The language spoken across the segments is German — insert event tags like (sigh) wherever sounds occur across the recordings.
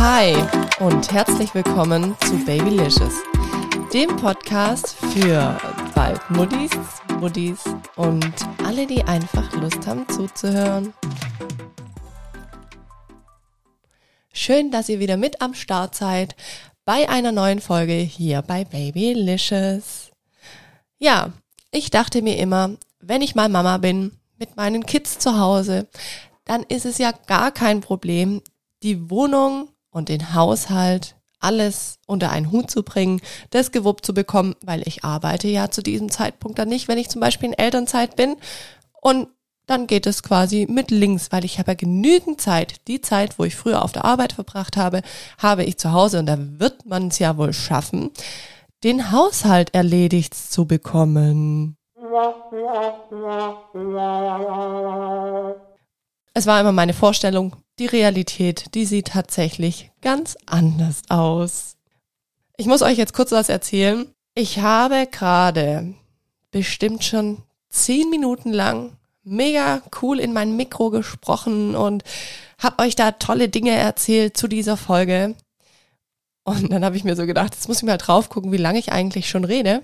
Hi und herzlich willkommen zu Babylicious, dem Podcast für bald Muddis, Muddis und alle, die einfach Lust haben zuzuhören. Schön, dass ihr wieder mit am Start seid bei einer neuen Folge hier bei Babylicious. Ja, ich dachte mir immer, wenn ich mal Mama bin, mit meinen Kids zu Hause, dann ist es ja gar kein Problem, die Wohnung und den Haushalt alles unter einen Hut zu bringen, das gewuppt zu bekommen, weil ich arbeite ja zu diesem Zeitpunkt dann nicht, wenn ich zum Beispiel in Elternzeit bin. Und dann geht es quasi mit links, weil ich habe ja genügend Zeit. Die Zeit, wo ich früher auf der Arbeit verbracht habe, habe ich zu Hause und da wird man es ja wohl schaffen, den Haushalt erledigt zu bekommen. (laughs) Es war immer meine Vorstellung, die Realität, die sieht tatsächlich ganz anders aus. Ich muss euch jetzt kurz was erzählen. Ich habe gerade bestimmt schon zehn Minuten lang mega cool in mein Mikro gesprochen und habe euch da tolle Dinge erzählt zu dieser Folge. Und dann habe ich mir so gedacht, jetzt muss ich mal drauf gucken, wie lange ich eigentlich schon rede.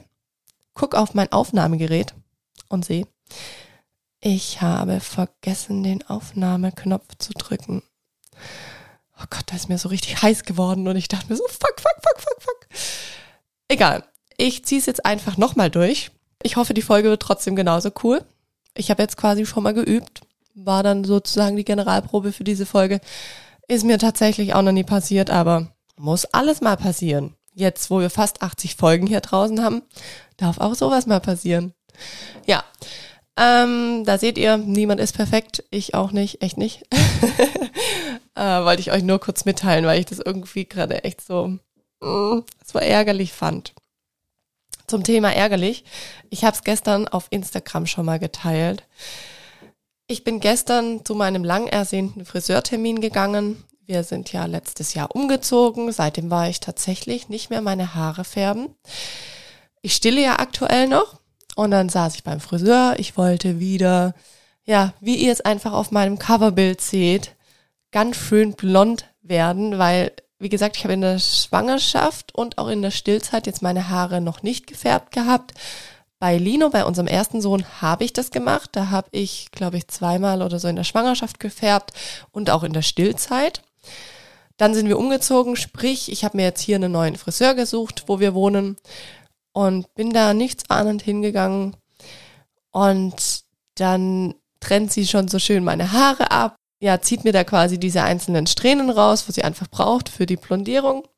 Guck auf mein Aufnahmegerät und sehe, ich habe vergessen, den Aufnahmeknopf zu drücken. Oh Gott, da ist mir so richtig heiß geworden und ich dachte mir so, fuck, fuck, fuck, fuck, fuck. Egal, ich ziehe es jetzt einfach nochmal durch. Ich hoffe, die Folge wird trotzdem genauso cool. Ich habe jetzt quasi schon mal geübt, war dann sozusagen die Generalprobe für diese Folge. Ist mir tatsächlich auch noch nie passiert, aber muss alles mal passieren. Jetzt, wo wir fast 80 Folgen hier draußen haben, darf auch sowas mal passieren. Ja, ähm, da seht ihr, niemand ist perfekt, ich auch nicht, echt nicht. (laughs) äh, wollte ich euch nur kurz mitteilen, weil ich das irgendwie gerade echt so, mm, so ärgerlich fand. Zum Thema ärgerlich. Ich habe es gestern auf Instagram schon mal geteilt. Ich bin gestern zu meinem lang ersehnten Friseurtermin gegangen. Wir sind ja letztes Jahr umgezogen. Seitdem war ich tatsächlich nicht mehr meine Haare färben. Ich stille ja aktuell noch. Und dann saß ich beim Friseur. Ich wollte wieder, ja, wie ihr es einfach auf meinem Coverbild seht, ganz schön blond werden, weil, wie gesagt, ich habe in der Schwangerschaft und auch in der Stillzeit jetzt meine Haare noch nicht gefärbt gehabt. Bei Lino, bei unserem ersten Sohn, habe ich das gemacht. Da habe ich, glaube ich, zweimal oder so in der Schwangerschaft gefärbt und auch in der Stillzeit. Dann sind wir umgezogen, sprich, ich habe mir jetzt hier einen neuen Friseur gesucht, wo wir wohnen und bin da nichts ahnend hingegangen und dann trennt sie schon so schön meine Haare ab, ja, zieht mir da quasi diese einzelnen Strähnen raus, wo sie einfach braucht für die Blondierung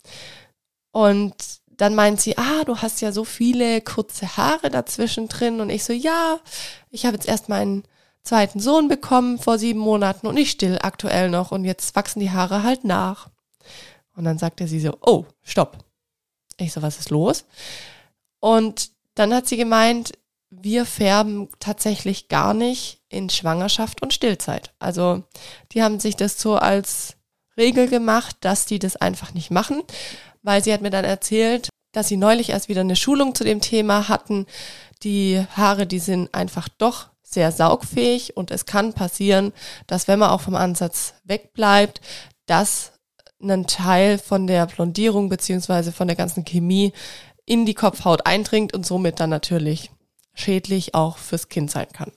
und dann meint sie, ah, du hast ja so viele kurze Haare dazwischen drin und ich so, ja, ich habe jetzt erst meinen zweiten Sohn bekommen vor sieben Monaten und ich still aktuell noch und jetzt wachsen die Haare halt nach. Und dann sagte sie so, oh, stopp. Ich so, was ist los? Und dann hat sie gemeint, wir färben tatsächlich gar nicht in Schwangerschaft und Stillzeit. Also die haben sich das so als Regel gemacht, dass die das einfach nicht machen, weil sie hat mir dann erzählt, dass sie neulich erst wieder eine Schulung zu dem Thema hatten. Die Haare, die sind einfach doch sehr saugfähig und es kann passieren, dass wenn man auch vom Ansatz wegbleibt, dass ein Teil von der Blondierung beziehungsweise von der ganzen Chemie in die Kopfhaut eindringt und somit dann natürlich schädlich auch fürs Kind sein kann.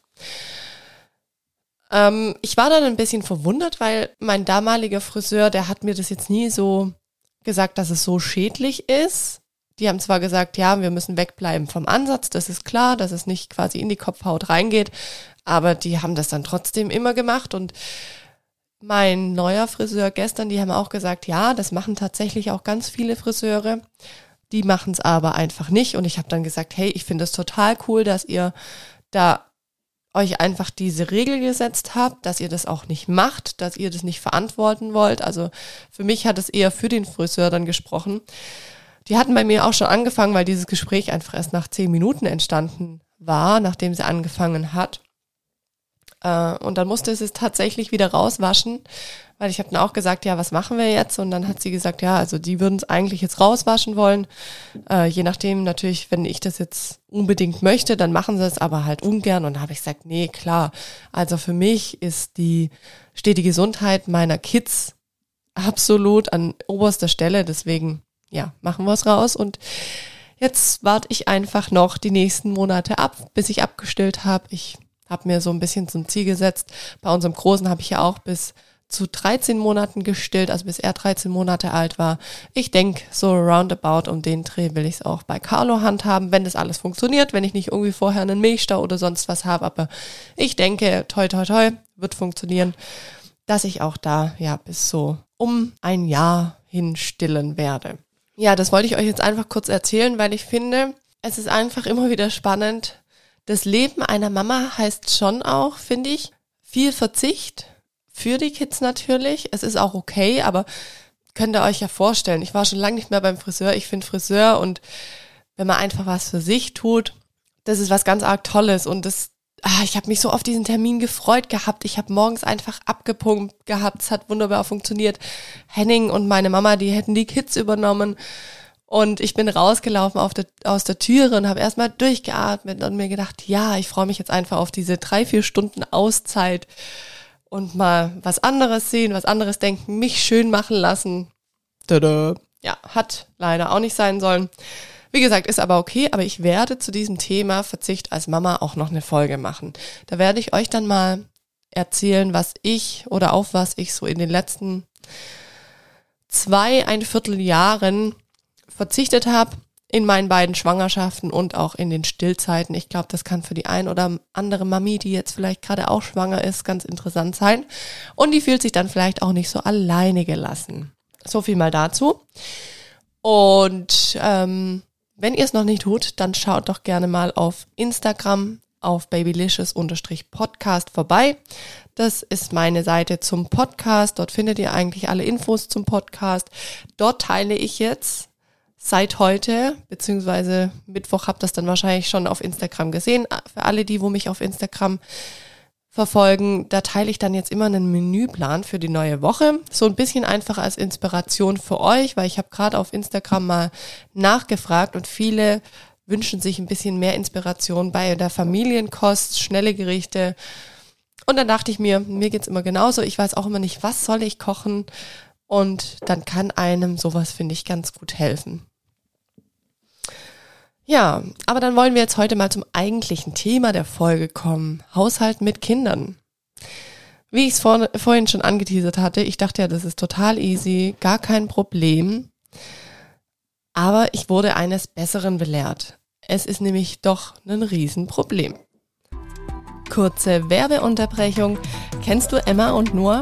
Ähm, ich war dann ein bisschen verwundert, weil mein damaliger Friseur, der hat mir das jetzt nie so gesagt, dass es so schädlich ist. Die haben zwar gesagt, ja, wir müssen wegbleiben vom Ansatz, das ist klar, dass es nicht quasi in die Kopfhaut reingeht, aber die haben das dann trotzdem immer gemacht und mein neuer Friseur gestern, die haben auch gesagt, ja, das machen tatsächlich auch ganz viele Friseure. Die machen es aber einfach nicht. Und ich habe dann gesagt, hey, ich finde es total cool, dass ihr da euch einfach diese Regel gesetzt habt, dass ihr das auch nicht macht, dass ihr das nicht verantworten wollt. Also für mich hat es eher für den Friseur dann gesprochen. Die hatten bei mir auch schon angefangen, weil dieses Gespräch einfach erst nach zehn Minuten entstanden war, nachdem sie angefangen hat. Äh, und dann musste sie es tatsächlich wieder rauswaschen, weil ich habe dann auch gesagt, ja, was machen wir jetzt? Und dann hat sie gesagt, ja, also die würden es eigentlich jetzt rauswaschen wollen. Äh, je nachdem, natürlich, wenn ich das jetzt unbedingt möchte, dann machen sie es aber halt ungern. Und da habe ich gesagt, nee, klar. Also für mich ist die, steht die Gesundheit meiner Kids absolut an oberster Stelle. Deswegen, ja, machen wir es raus. Und jetzt warte ich einfach noch die nächsten Monate ab, bis ich abgestillt habe. Ich habe mir so ein bisschen zum Ziel gesetzt. Bei unserem Großen habe ich ja auch bis zu 13 Monaten gestillt, also bis er 13 Monate alt war. Ich denke, so roundabout um den Dreh will ich es auch bei Carlo handhaben, wenn das alles funktioniert, wenn ich nicht irgendwie vorher einen Milchstau oder sonst was habe. Aber ich denke, toi, toi, toi, wird funktionieren, dass ich auch da ja bis so um ein Jahr hin stillen werde. Ja, das wollte ich euch jetzt einfach kurz erzählen, weil ich finde, es ist einfach immer wieder spannend. Das Leben einer Mama heißt schon auch, finde ich, viel Verzicht für die Kids natürlich. Es ist auch okay, aber könnt ihr euch ja vorstellen, ich war schon lange nicht mehr beim Friseur. Ich finde Friseur und wenn man einfach was für sich tut, das ist was ganz arg Tolles und das ah, ich habe mich so auf diesen Termin gefreut gehabt. Ich habe morgens einfach abgepumpt gehabt. Es hat wunderbar funktioniert. Henning und meine Mama, die hätten die Kids übernommen. Und ich bin rausgelaufen der, aus der Türe und habe erstmal durchgeatmet und mir gedacht, ja, ich freue mich jetzt einfach auf diese drei, vier Stunden Auszeit und mal was anderes sehen, was anderes denken, mich schön machen lassen. Tada. Ja, hat leider auch nicht sein sollen. Wie gesagt, ist aber okay, aber ich werde zu diesem Thema Verzicht als Mama auch noch eine Folge machen. Da werde ich euch dann mal erzählen, was ich oder auf was ich so in den letzten zwei, ein Viertel Jahren verzichtet habe in meinen beiden Schwangerschaften und auch in den Stillzeiten. Ich glaube, das kann für die ein oder andere Mami, die jetzt vielleicht gerade auch schwanger ist, ganz interessant sein. Und die fühlt sich dann vielleicht auch nicht so alleine gelassen. So viel mal dazu. Und ähm, wenn ihr es noch nicht tut, dann schaut doch gerne mal auf Instagram auf babylicious-podcast vorbei. Das ist meine Seite zum Podcast. Dort findet ihr eigentlich alle Infos zum Podcast. Dort teile ich jetzt seit heute, beziehungsweise Mittwoch habt ihr das dann wahrscheinlich schon auf Instagram gesehen. Für alle die, wo mich auf Instagram verfolgen, da teile ich dann jetzt immer einen Menüplan für die neue Woche. So ein bisschen einfach als Inspiration für euch, weil ich habe gerade auf Instagram mal nachgefragt und viele wünschen sich ein bisschen mehr Inspiration bei der Familienkost, schnelle Gerichte. Und dann dachte ich mir, mir geht's immer genauso. Ich weiß auch immer nicht, was soll ich kochen. Und dann kann einem sowas, finde ich, ganz gut helfen. Ja, aber dann wollen wir jetzt heute mal zum eigentlichen Thema der Folge kommen. Haushalt mit Kindern. Wie ich es vor, vorhin schon angeteasert hatte, ich dachte ja, das ist total easy, gar kein Problem. Aber ich wurde eines Besseren belehrt. Es ist nämlich doch ein Riesenproblem. Kurze Werbeunterbrechung. Kennst du Emma und Noah?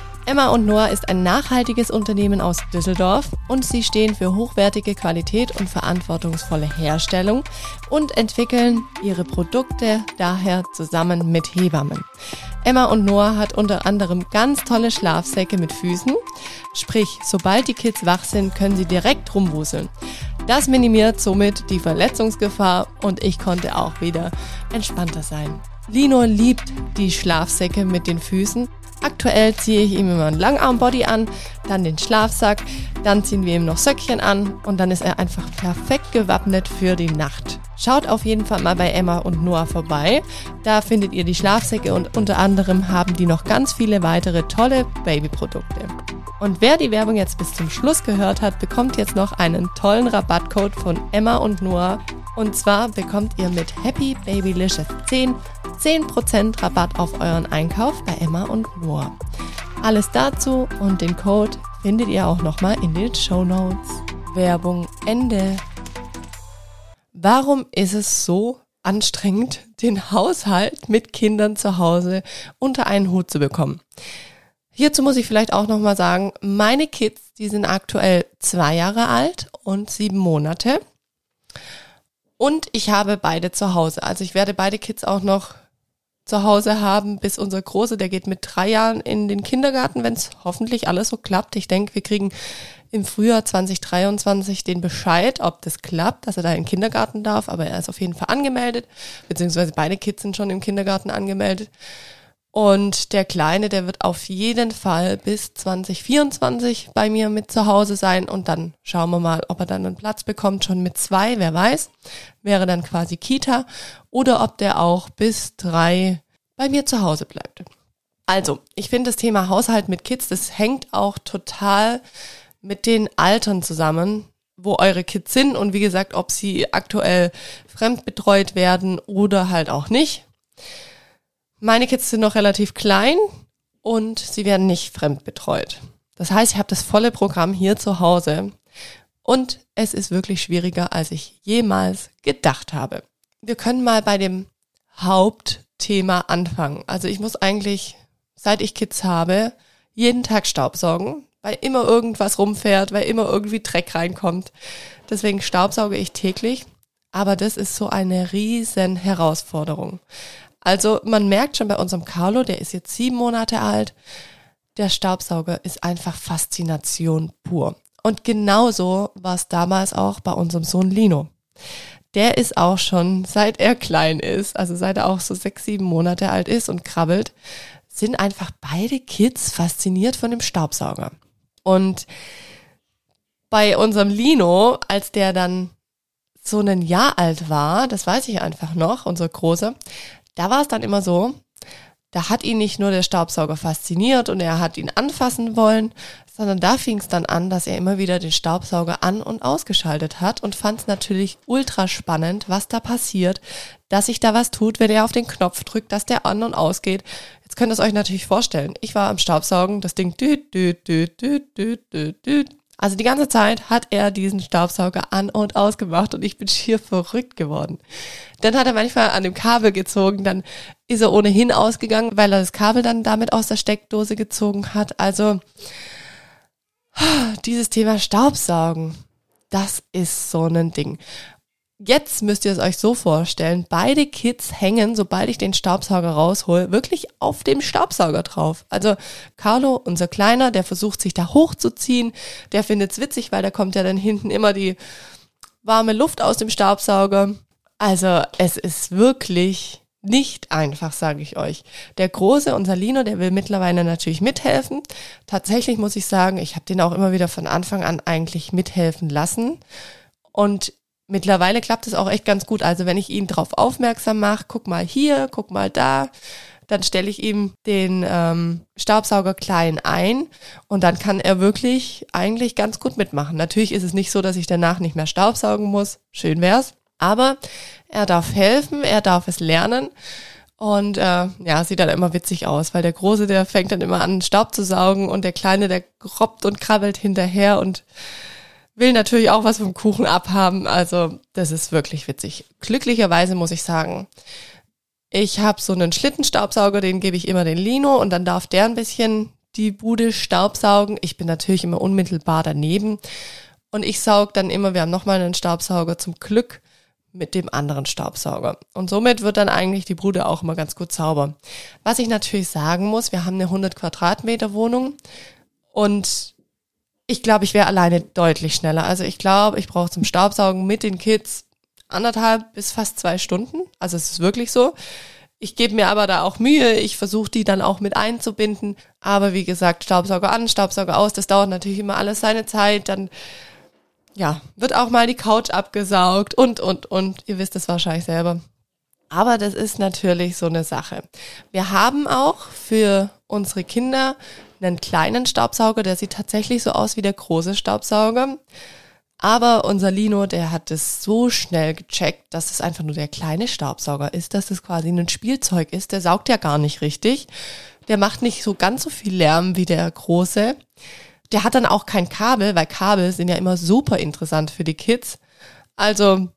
Emma und Noah ist ein nachhaltiges Unternehmen aus Düsseldorf und sie stehen für hochwertige Qualität und verantwortungsvolle Herstellung und entwickeln ihre Produkte daher zusammen mit Hebammen. Emma und Noah hat unter anderem ganz tolle Schlafsäcke mit Füßen, sprich, sobald die Kids wach sind, können sie direkt rumwuseln. Das minimiert somit die Verletzungsgefahr und ich konnte auch wieder entspannter sein. Lino liebt die Schlafsäcke mit den Füßen Aktuell ziehe ich ihm immer ein Langarmbody an, dann den Schlafsack, dann ziehen wir ihm noch Söckchen an und dann ist er einfach perfekt gewappnet für die Nacht. Schaut auf jeden Fall mal bei Emma und Noah vorbei. Da findet ihr die Schlafsäcke und unter anderem haben die noch ganz viele weitere tolle Babyprodukte. Und wer die Werbung jetzt bis zum Schluss gehört hat, bekommt jetzt noch einen tollen Rabattcode von Emma und Noah. Und zwar bekommt ihr mit Happy Babylicious 10 10% Rabatt auf euren Einkauf bei Emma und Noah. Alles dazu und den Code findet ihr auch nochmal in den Show Notes. Werbung Ende. Warum ist es so anstrengend, den Haushalt mit Kindern zu Hause unter einen Hut zu bekommen? Hierzu muss ich vielleicht auch nochmal sagen, meine Kids, die sind aktuell zwei Jahre alt und sieben Monate. Und ich habe beide zu Hause. Also ich werde beide Kids auch noch zu Hause haben, bis unser Große, der geht mit drei Jahren in den Kindergarten, wenn es hoffentlich alles so klappt. Ich denke, wir kriegen im Frühjahr 2023 den Bescheid, ob das klappt, dass er da in den Kindergarten darf, aber er ist auf jeden Fall angemeldet, beziehungsweise beide Kids sind schon im Kindergarten angemeldet. Und der Kleine, der wird auf jeden Fall bis 2024 bei mir mit zu Hause sein und dann schauen wir mal, ob er dann einen Platz bekommt, schon mit zwei, wer weiß, wäre dann quasi Kita oder ob der auch bis drei bei mir zu Hause bleibt. Also, ich finde das Thema Haushalt mit Kids, das hängt auch total mit den Altern zusammen, wo eure Kids sind und wie gesagt, ob sie aktuell fremdbetreut werden oder halt auch nicht. Meine Kids sind noch relativ klein und sie werden nicht fremdbetreut. Das heißt, ich habe das volle Programm hier zu Hause und es ist wirklich schwieriger, als ich jemals gedacht habe. Wir können mal bei dem Hauptthema anfangen. Also ich muss eigentlich, seit ich Kids habe, jeden Tag Staubsaugen, weil immer irgendwas rumfährt, weil immer irgendwie Dreck reinkommt. Deswegen staubsauge ich täglich. Aber das ist so eine riesen Herausforderung. Also man merkt schon bei unserem Carlo, der ist jetzt sieben Monate alt, der Staubsauger ist einfach Faszination pur. Und genauso war es damals auch bei unserem Sohn Lino. Der ist auch schon, seit er klein ist, also seit er auch so sechs, sieben Monate alt ist und krabbelt, sind einfach beide Kids fasziniert von dem Staubsauger. Und bei unserem Lino, als der dann so ein Jahr alt war, das weiß ich einfach noch, unser Großer, da war es dann immer so, da hat ihn nicht nur der Staubsauger fasziniert und er hat ihn anfassen wollen, sondern da fing es dann an, dass er immer wieder den Staubsauger an und ausgeschaltet hat und fand es natürlich ultra spannend, was da passiert, dass sich da was tut, wenn er auf den Knopf drückt, dass der an und ausgeht. Jetzt könnt ihr es euch natürlich vorstellen. Ich war am Staubsaugen, das Ding düt, düt, düt, düt, düt, düt, düt, also die ganze Zeit hat er diesen Staubsauger an und ausgemacht und ich bin schier verrückt geworden. Dann hat er manchmal an dem Kabel gezogen, dann ist er ohnehin ausgegangen, weil er das Kabel dann damit aus der Steckdose gezogen hat. Also dieses Thema Staubsaugen, das ist so ein Ding. Jetzt müsst ihr es euch so vorstellen, beide Kids hängen, sobald ich den Staubsauger raushol, wirklich auf dem Staubsauger drauf. Also Carlo, unser Kleiner, der versucht sich da hochzuziehen, der findet es witzig, weil da kommt ja dann hinten immer die warme Luft aus dem Staubsauger. Also es ist wirklich nicht einfach, sage ich euch. Der große, unser Lino, der will mittlerweile natürlich mithelfen. Tatsächlich muss ich sagen, ich habe den auch immer wieder von Anfang an eigentlich mithelfen lassen. Und mittlerweile klappt es auch echt ganz gut. Also wenn ich ihn darauf aufmerksam mache, guck mal hier, guck mal da, dann stelle ich ihm den ähm, Staubsauger klein ein und dann kann er wirklich eigentlich ganz gut mitmachen. Natürlich ist es nicht so, dass ich danach nicht mehr staubsaugen muss. Schön wär's. Aber er darf helfen, er darf es lernen. Und äh, ja, sieht dann immer witzig aus, weil der Große, der fängt dann immer an, Staub zu saugen und der Kleine, der robbt und krabbelt hinterher und will natürlich auch was vom Kuchen abhaben. Also das ist wirklich witzig. Glücklicherweise muss ich sagen, ich habe so einen Schlittenstaubsauger, den gebe ich immer den Lino und dann darf der ein bisschen die Bude staubsaugen. Ich bin natürlich immer unmittelbar daneben und ich saug dann immer, wir haben nochmal einen Staubsauger zum Glück mit dem anderen Staubsauger. Und somit wird dann eigentlich die Bude auch immer ganz gut sauber. Was ich natürlich sagen muss, wir haben eine 100 Quadratmeter Wohnung und ich glaube, ich wäre alleine deutlich schneller. Also ich glaube, ich brauche zum Staubsaugen mit den Kids anderthalb bis fast zwei Stunden. Also es ist wirklich so. Ich gebe mir aber da auch Mühe. Ich versuche die dann auch mit einzubinden. Aber wie gesagt, Staubsauger an, Staubsauger aus, das dauert natürlich immer alles seine Zeit. Dann ja, wird auch mal die Couch abgesaugt und, und, und. Ihr wisst es wahrscheinlich selber. Aber das ist natürlich so eine Sache. Wir haben auch für unsere Kinder einen kleinen Staubsauger, der sieht tatsächlich so aus wie der große Staubsauger. Aber unser Lino, der hat es so schnell gecheckt, dass es einfach nur der kleine Staubsauger ist, dass es quasi ein Spielzeug ist. Der saugt ja gar nicht richtig. Der macht nicht so ganz so viel Lärm wie der große. Der hat dann auch kein Kabel, weil Kabel sind ja immer super interessant für die Kids. Also,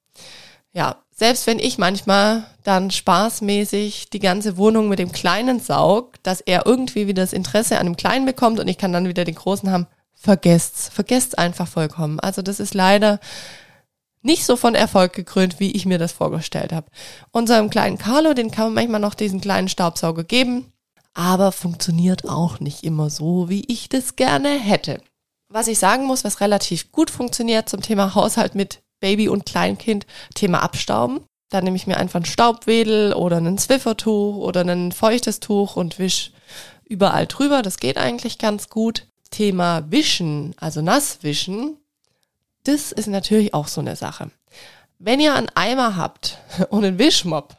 ja, selbst wenn ich manchmal dann spaßmäßig die ganze Wohnung mit dem Kleinen saug, dass er irgendwie wieder das Interesse an dem Kleinen bekommt und ich kann dann wieder den Großen haben, vergesst's. Vergesst's einfach vollkommen. Also das ist leider nicht so von Erfolg gekrönt, wie ich mir das vorgestellt habe. Unserem kleinen Carlo, den kann man manchmal noch diesen kleinen Staubsauger geben, aber funktioniert auch nicht immer so, wie ich das gerne hätte. Was ich sagen muss, was relativ gut funktioniert zum Thema Haushalt mit Baby und Kleinkind, Thema Abstauben. Da nehme ich mir einfach ein Staubwedel oder ein Zwiffertuch oder ein feuchtes Tuch und wisch überall drüber. Das geht eigentlich ganz gut. Thema Wischen, also Nasswischen, das ist natürlich auch so eine Sache. Wenn ihr einen Eimer habt (laughs) und einen Wischmopp,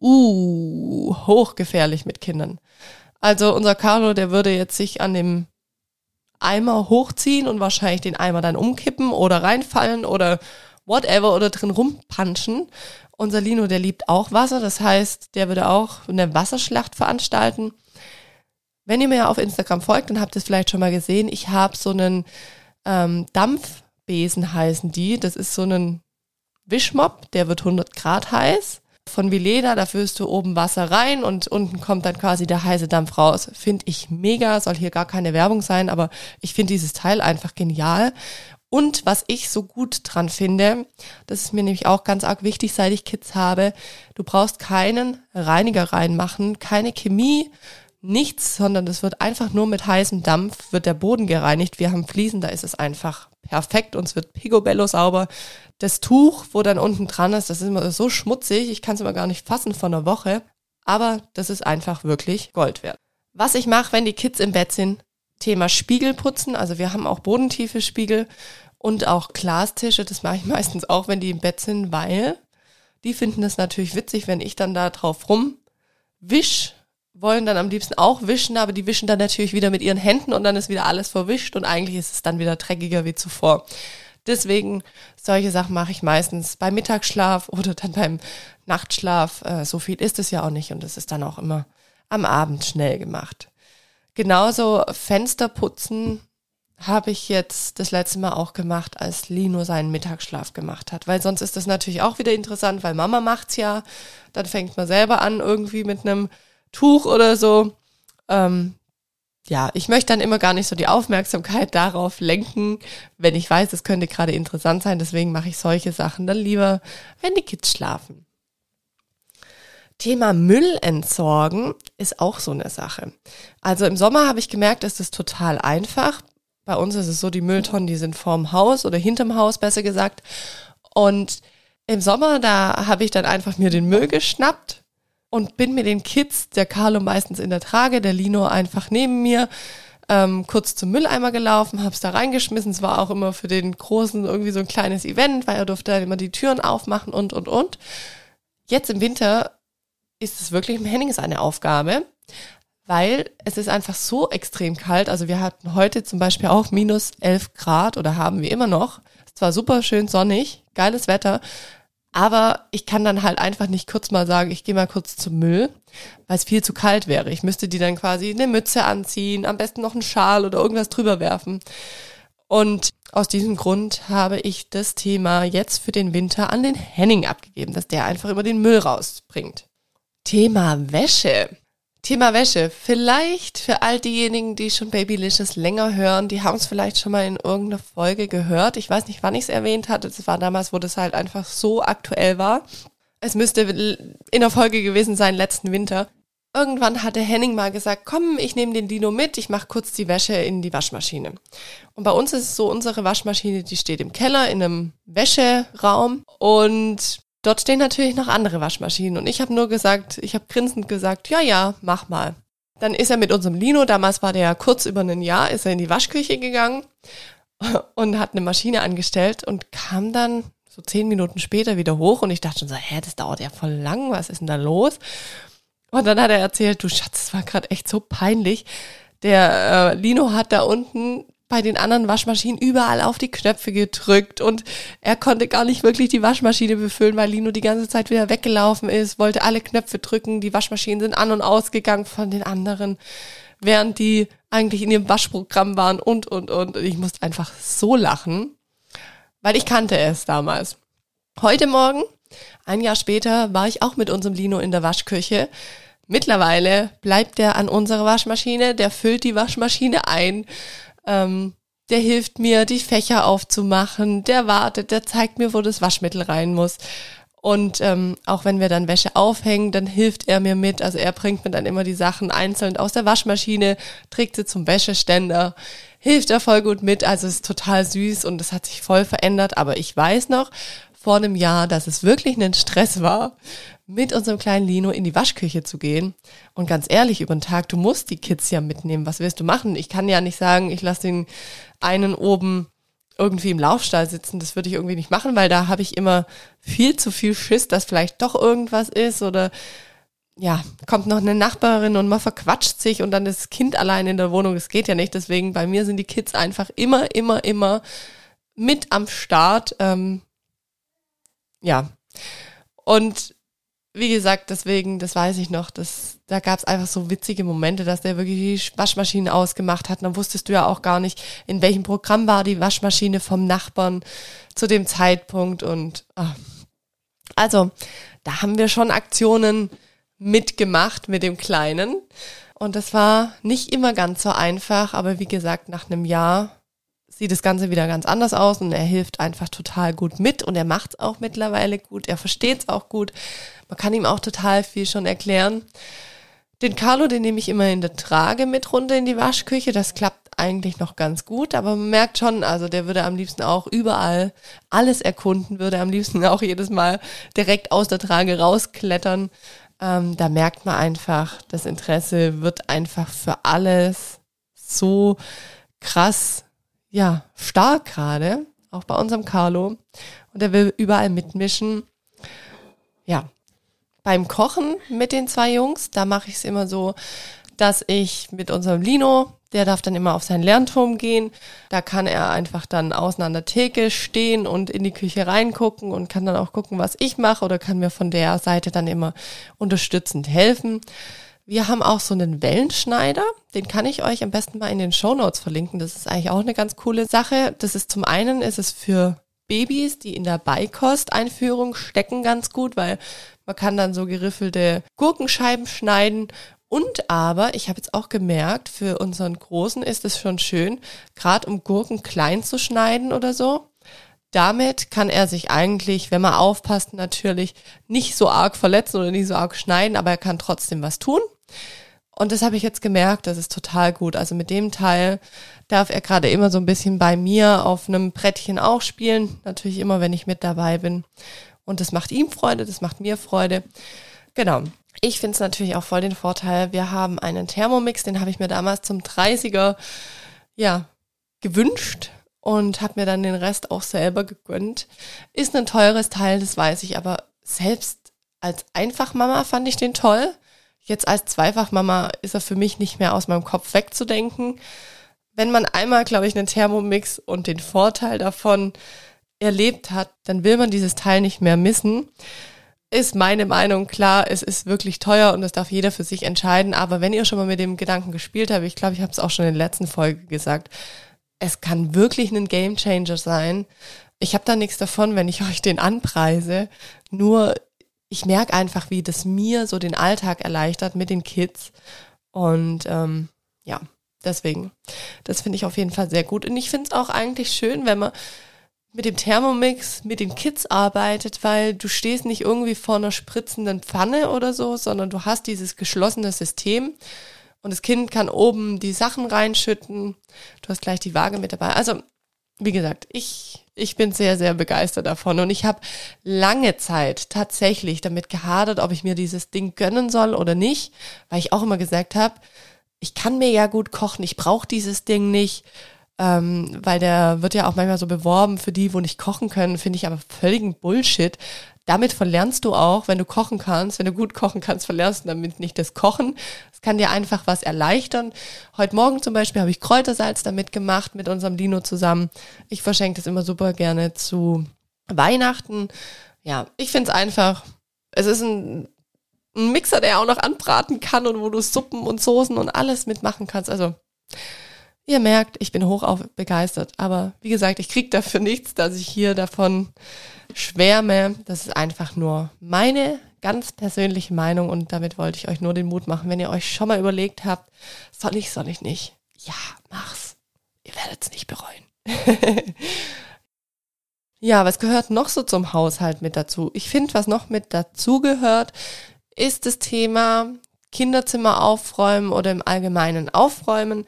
uh, hochgefährlich mit Kindern. Also unser Carlo, der würde jetzt sich an dem Eimer hochziehen und wahrscheinlich den Eimer dann umkippen oder reinfallen oder whatever oder drin rumpanschen. Unser Lino, der liebt auch Wasser, das heißt, der würde auch eine Wasserschlacht veranstalten. Wenn ihr mir auf Instagram folgt, dann habt ihr es vielleicht schon mal gesehen. Ich habe so einen ähm, Dampfbesen heißen die. Das ist so ein Wischmopp, der wird 100 Grad heiß. Von Vileda, da füllst du oben Wasser rein und unten kommt dann quasi der heiße Dampf raus. Finde ich mega, soll hier gar keine Werbung sein, aber ich finde dieses Teil einfach genial. Und was ich so gut dran finde, das ist mir nämlich auch ganz arg wichtig, seit ich Kids habe, du brauchst keinen Reiniger reinmachen, keine Chemie, nichts, sondern es wird einfach nur mit heißem Dampf, wird der Boden gereinigt. Wir haben Fliesen, da ist es einfach perfekt und es wird picobello sauber. Das Tuch, wo dann unten dran ist, das ist immer so schmutzig, ich kann es immer gar nicht fassen von einer Woche, aber das ist einfach wirklich Gold wert. Was ich mache, wenn die Kids im Bett sind, Thema Spiegel putzen, also wir haben auch bodentiefe Spiegel und auch Glastische, das mache ich (laughs) meistens auch, wenn die im Bett sind, weil die finden es natürlich witzig, wenn ich dann da drauf rum wisch wollen dann am liebsten auch wischen, aber die wischen dann natürlich wieder mit ihren Händen und dann ist wieder alles verwischt und eigentlich ist es dann wieder dreckiger wie zuvor. Deswegen solche Sachen mache ich meistens beim Mittagsschlaf oder dann beim Nachtschlaf. Äh, so viel ist es ja auch nicht und es ist dann auch immer am Abend schnell gemacht. Genauso Fenster putzen habe ich jetzt das letzte Mal auch gemacht, als Lino seinen Mittagsschlaf gemacht hat. Weil sonst ist das natürlich auch wieder interessant, weil Mama macht's ja. Dann fängt man selber an irgendwie mit einem Tuch oder so. Ähm, ja, ich möchte dann immer gar nicht so die Aufmerksamkeit darauf lenken, wenn ich weiß, es könnte gerade interessant sein. Deswegen mache ich solche Sachen dann lieber, wenn die Kids schlafen. Thema Müll entsorgen ist auch so eine Sache. Also im Sommer habe ich gemerkt, ist es total einfach. Bei uns ist es so, die Mülltonnen, die sind vorm Haus oder hinterm Haus, besser gesagt. Und im Sommer, da habe ich dann einfach mir den Müll geschnappt, und bin mit den Kids, der Carlo meistens in der Trage, der Lino einfach neben mir, ähm, kurz zum Mülleimer gelaufen, hab's da reingeschmissen. Es war auch immer für den Großen irgendwie so ein kleines Event, weil er durfte dann immer die Türen aufmachen und, und, und. Jetzt im Winter ist es wirklich im Henning seine Aufgabe, weil es ist einfach so extrem kalt. Also wir hatten heute zum Beispiel auch minus 11 Grad oder haben wir immer noch. Es war super schön sonnig, geiles Wetter, aber ich kann dann halt einfach nicht kurz mal sagen, ich gehe mal kurz zum Müll, weil es viel zu kalt wäre. Ich müsste die dann quasi eine Mütze anziehen, am besten noch einen Schal oder irgendwas drüber werfen. Und aus diesem Grund habe ich das Thema jetzt für den Winter an den Henning abgegeben, dass der einfach immer den Müll rausbringt. Thema Wäsche. Thema Wäsche. Vielleicht für all diejenigen, die schon Babylicious länger hören, die haben es vielleicht schon mal in irgendeiner Folge gehört. Ich weiß nicht, wann ich es erwähnt hatte. Das war damals, wo das halt einfach so aktuell war. Es müsste in der Folge gewesen sein, letzten Winter. Irgendwann hatte Henning mal gesagt, komm, ich nehme den Dino mit, ich mache kurz die Wäsche in die Waschmaschine. Und bei uns ist es so, unsere Waschmaschine, die steht im Keller in einem Wäscheraum und Dort stehen natürlich noch andere Waschmaschinen und ich habe nur gesagt, ich habe grinsend gesagt, ja, ja, mach mal. Dann ist er mit unserem Lino, damals war der ja kurz über ein Jahr, ist er in die Waschküche gegangen und hat eine Maschine angestellt und kam dann so zehn Minuten später wieder hoch und ich dachte schon so, hä, das dauert ja voll lang, was ist denn da los? Und dann hat er erzählt, du Schatz, das war gerade echt so peinlich. Der äh, Lino hat da unten bei den anderen Waschmaschinen überall auf die Knöpfe gedrückt und er konnte gar nicht wirklich die Waschmaschine befüllen, weil Lino die ganze Zeit wieder weggelaufen ist, wollte alle Knöpfe drücken, die Waschmaschinen sind an und ausgegangen von den anderen, während die eigentlich in ihrem Waschprogramm waren und, und, und. Ich musste einfach so lachen, weil ich kannte es damals. Heute Morgen, ein Jahr später, war ich auch mit unserem Lino in der Waschküche. Mittlerweile bleibt er an unserer Waschmaschine, der füllt die Waschmaschine ein ähm, der hilft mir, die Fächer aufzumachen, der wartet, der zeigt mir, wo das Waschmittel rein muss. Und ähm, auch wenn wir dann Wäsche aufhängen, dann hilft er mir mit. Also er bringt mir dann immer die Sachen einzeln aus der Waschmaschine, trägt sie zum Wäscheständer, hilft er voll gut mit. Also es ist total süß und es hat sich voll verändert. Aber ich weiß noch vor einem Jahr, dass es wirklich ein Stress war, mit unserem kleinen Lino in die Waschküche zu gehen. Und ganz ehrlich, über den Tag, du musst die Kids ja mitnehmen. Was willst du machen? Ich kann ja nicht sagen, ich lasse den einen oben irgendwie im Laufstall sitzen. Das würde ich irgendwie nicht machen, weil da habe ich immer viel zu viel Schiss, dass vielleicht doch irgendwas ist oder ja, kommt noch eine Nachbarin und man verquatscht sich und dann das Kind allein in der Wohnung. Das geht ja nicht. Deswegen bei mir sind die Kids einfach immer, immer, immer mit am Start. Ähm, ja. Und wie gesagt, deswegen, das weiß ich noch, das, da gab es einfach so witzige Momente, dass der wirklich die Waschmaschine ausgemacht hat. Und dann wusstest du ja auch gar nicht, in welchem Programm war die Waschmaschine vom Nachbarn zu dem Zeitpunkt. Und ah. also, da haben wir schon Aktionen mitgemacht mit dem Kleinen. Und das war nicht immer ganz so einfach, aber wie gesagt, nach einem Jahr sieht das Ganze wieder ganz anders aus und er hilft einfach total gut mit und er macht es auch mittlerweile gut, er versteht es auch gut. Man kann ihm auch total viel schon erklären. Den Carlo, den nehme ich immer in der Trage mit runter in die Waschküche. Das klappt eigentlich noch ganz gut, aber man merkt schon, also der würde am liebsten auch überall alles erkunden, würde am liebsten auch jedes Mal direkt aus der Trage rausklettern. Ähm, da merkt man einfach, das Interesse wird einfach für alles so krass ja, stark gerade, auch bei unserem Carlo. Und er will überall mitmischen. Ja, beim Kochen mit den zwei Jungs, da mache ich es immer so, dass ich mit unserem Lino, der darf dann immer auf seinen Lernturm gehen. Da kann er einfach dann außen an der Theke stehen und in die Küche reingucken und kann dann auch gucken, was ich mache oder kann mir von der Seite dann immer unterstützend helfen. Wir haben auch so einen Wellenschneider, den kann ich euch am besten mal in den Show Notes verlinken. Das ist eigentlich auch eine ganz coole Sache. Das ist zum einen ist es für Babys, die in der Beikosteinführung stecken ganz gut, weil man kann dann so geriffelte Gurkenscheiben schneiden. Und aber, ich habe jetzt auch gemerkt, für unseren Großen ist es schon schön, gerade um Gurken klein zu schneiden oder so. Damit kann er sich eigentlich, wenn man aufpasst, natürlich nicht so arg verletzen oder nicht so arg schneiden, aber er kann trotzdem was tun. Und das habe ich jetzt gemerkt, das ist total gut. Also mit dem Teil darf er gerade immer so ein bisschen bei mir auf einem Brettchen auch spielen. Natürlich immer, wenn ich mit dabei bin. Und das macht ihm Freude, das macht mir Freude. Genau. Ich finde es natürlich auch voll den Vorteil. Wir haben einen Thermomix, den habe ich mir damals zum 30er ja, gewünscht und habe mir dann den Rest auch selber gegönnt. Ist ein teures Teil, das weiß ich, aber selbst als Einfachmama fand ich den toll. Jetzt als Zweifachmama ist er für mich nicht mehr aus meinem Kopf wegzudenken. Wenn man einmal, glaube ich, einen Thermomix und den Vorteil davon erlebt hat, dann will man dieses Teil nicht mehr missen. Ist meine Meinung klar, es ist wirklich teuer und das darf jeder für sich entscheiden. Aber wenn ihr schon mal mit dem Gedanken gespielt habt, ich glaube, ich habe es auch schon in der letzten Folge gesagt, es kann wirklich ein Gamechanger sein. Ich habe da nichts davon, wenn ich (laughs) euch den anpreise. Nur ich merke einfach, wie das mir so den Alltag erleichtert mit den Kids. Und ähm, ja, deswegen, das finde ich auf jeden Fall sehr gut. Und ich finde es auch eigentlich schön, wenn man mit dem Thermomix mit den Kids arbeitet, weil du stehst nicht irgendwie vor einer spritzenden Pfanne oder so, sondern du hast dieses geschlossene System und das Kind kann oben die Sachen reinschütten. Du hast gleich die Waage mit dabei. Also, wie gesagt, ich ich bin sehr, sehr begeistert davon. Und ich habe lange Zeit tatsächlich damit gehadert, ob ich mir dieses Ding gönnen soll oder nicht, weil ich auch immer gesagt habe, ich kann mir ja gut kochen, ich brauche dieses Ding nicht, ähm, weil der wird ja auch manchmal so beworben für die, wo nicht kochen können, finde ich aber völligen Bullshit. Damit verlernst du auch, wenn du kochen kannst, wenn du gut kochen kannst, verlernst du damit nicht das Kochen. Es kann dir einfach was erleichtern. Heute Morgen zum Beispiel habe ich Kräutersalz damit gemacht mit unserem Dino zusammen. Ich verschenke das immer super gerne zu Weihnachten. Ja, ich finde es einfach. Es ist ein, ein Mixer, der auch noch anbraten kann und wo du Suppen und Soßen und alles mitmachen kannst. Also Ihr merkt, ich bin hoch begeistert. Aber wie gesagt, ich krieg dafür nichts, dass ich hier davon schwärme. Das ist einfach nur meine ganz persönliche Meinung und damit wollte ich euch nur den Mut machen. Wenn ihr euch schon mal überlegt habt, soll ich, soll ich nicht? Ja, mach's. Ihr werdet es nicht bereuen. (laughs) ja, was gehört noch so zum Haushalt mit dazu? Ich finde, was noch mit dazu gehört, ist das Thema Kinderzimmer aufräumen oder im Allgemeinen aufräumen.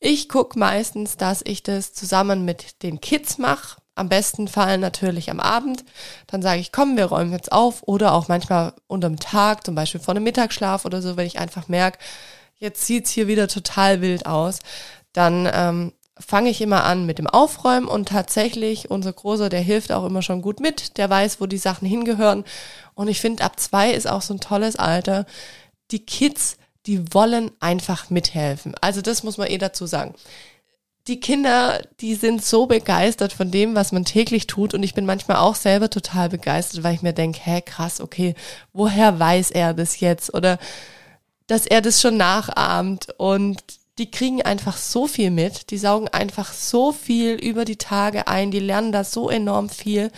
Ich gucke meistens, dass ich das zusammen mit den Kids mache. Am besten Fall natürlich am Abend. Dann sage ich, komm, wir räumen jetzt auf. Oder auch manchmal unterm Tag, zum Beispiel vor einem Mittagsschlaf oder so, wenn ich einfach merke, jetzt sieht's hier wieder total wild aus. Dann ähm, fange ich immer an mit dem Aufräumen und tatsächlich, unser Großer, der hilft auch immer schon gut mit, der weiß, wo die Sachen hingehören. Und ich finde, ab zwei ist auch so ein tolles Alter. Die Kids, die wollen einfach mithelfen. Also das muss man eh dazu sagen die Kinder, die sind so begeistert von dem, was man täglich tut. Und ich bin manchmal auch selber total begeistert, weil ich mir denke, hä, krass, okay, woher weiß er das jetzt? Oder dass er das schon nachahmt. Und die kriegen einfach so viel mit. Die saugen einfach so viel über die Tage ein. Die lernen da so enorm viel.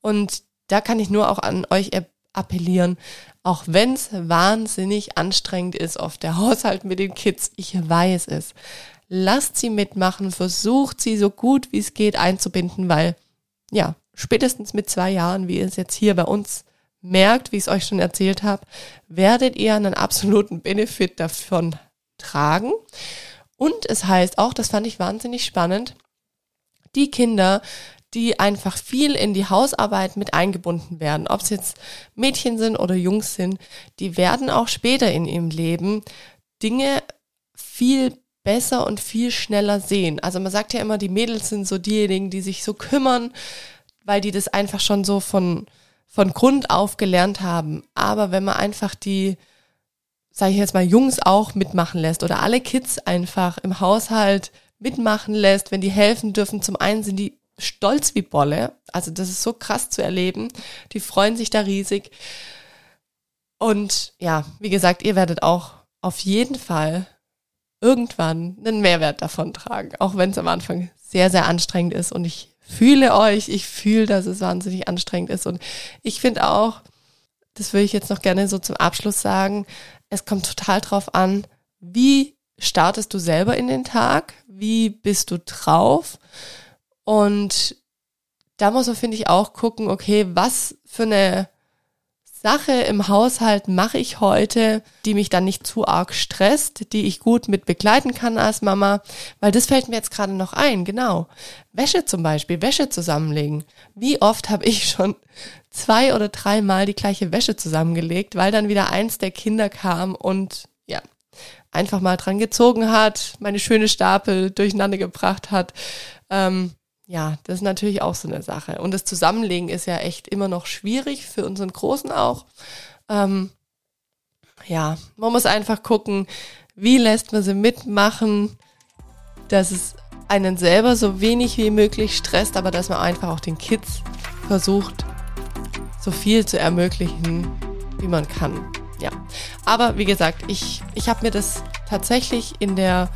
Und da kann ich nur auch an euch appellieren. Auch wenn es wahnsinnig anstrengend ist, oft der (laughs) Haushalt mit den Kids, ich weiß es lasst sie mitmachen, versucht sie so gut wie es geht einzubinden, weil ja, spätestens mit zwei Jahren, wie ihr es jetzt hier bei uns merkt, wie ich es euch schon erzählt habe, werdet ihr einen absoluten Benefit davon tragen. Und es heißt auch, das fand ich wahnsinnig spannend, die Kinder, die einfach viel in die Hausarbeit mit eingebunden werden, ob es jetzt Mädchen sind oder Jungs sind, die werden auch später in ihrem Leben Dinge viel besser und viel schneller sehen. Also man sagt ja immer, die Mädels sind so diejenigen, die sich so kümmern, weil die das einfach schon so von, von Grund auf gelernt haben. Aber wenn man einfach die, sage ich jetzt mal, Jungs auch mitmachen lässt oder alle Kids einfach im Haushalt mitmachen lässt, wenn die helfen dürfen, zum einen sind die stolz wie Bolle. Also das ist so krass zu erleben. Die freuen sich da riesig. Und ja, wie gesagt, ihr werdet auch auf jeden Fall irgendwann einen Mehrwert davon tragen, auch wenn es am Anfang sehr, sehr anstrengend ist. Und ich fühle euch, ich fühle, dass es wahnsinnig anstrengend ist. Und ich finde auch, das würde ich jetzt noch gerne so zum Abschluss sagen, es kommt total drauf an, wie startest du selber in den Tag, wie bist du drauf und da muss man, finde ich, auch gucken, okay, was für eine Sache im Haushalt mache ich heute, die mich dann nicht zu arg stresst, die ich gut mit begleiten kann als Mama, weil das fällt mir jetzt gerade noch ein, genau. Wäsche zum Beispiel, Wäsche zusammenlegen. Wie oft habe ich schon zwei oder dreimal die gleiche Wäsche zusammengelegt, weil dann wieder eins der Kinder kam und ja, einfach mal dran gezogen hat, meine schöne Stapel durcheinander gebracht hat. Ähm, ja, das ist natürlich auch so eine Sache. Und das Zusammenlegen ist ja echt immer noch schwierig, für unseren Großen auch. Ähm, ja, man muss einfach gucken, wie lässt man sie mitmachen, dass es einen selber so wenig wie möglich stresst, aber dass man einfach auch den Kids versucht, so viel zu ermöglichen, wie man kann. Ja, aber wie gesagt, ich, ich habe mir das tatsächlich in der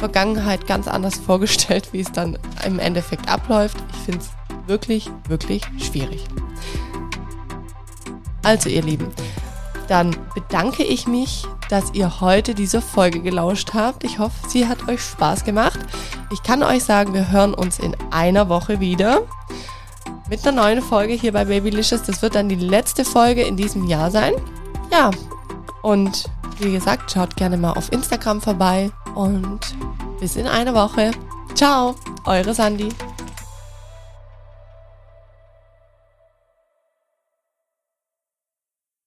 Vergangenheit ganz anders (laughs) vorgestellt, wie es dann im Endeffekt abläuft. Ich finde es wirklich, wirklich schwierig. Also ihr Lieben, dann bedanke ich mich, dass ihr heute diese Folge gelauscht habt. Ich hoffe, sie hat euch Spaß gemacht. Ich kann euch sagen, wir hören uns in einer Woche wieder mit einer neuen Folge hier bei Babylicious. Das wird dann die letzte Folge in diesem Jahr sein. Ja, und wie gesagt, schaut gerne mal auf Instagram vorbei und bis in einer Woche. Ciao, eure Sandy.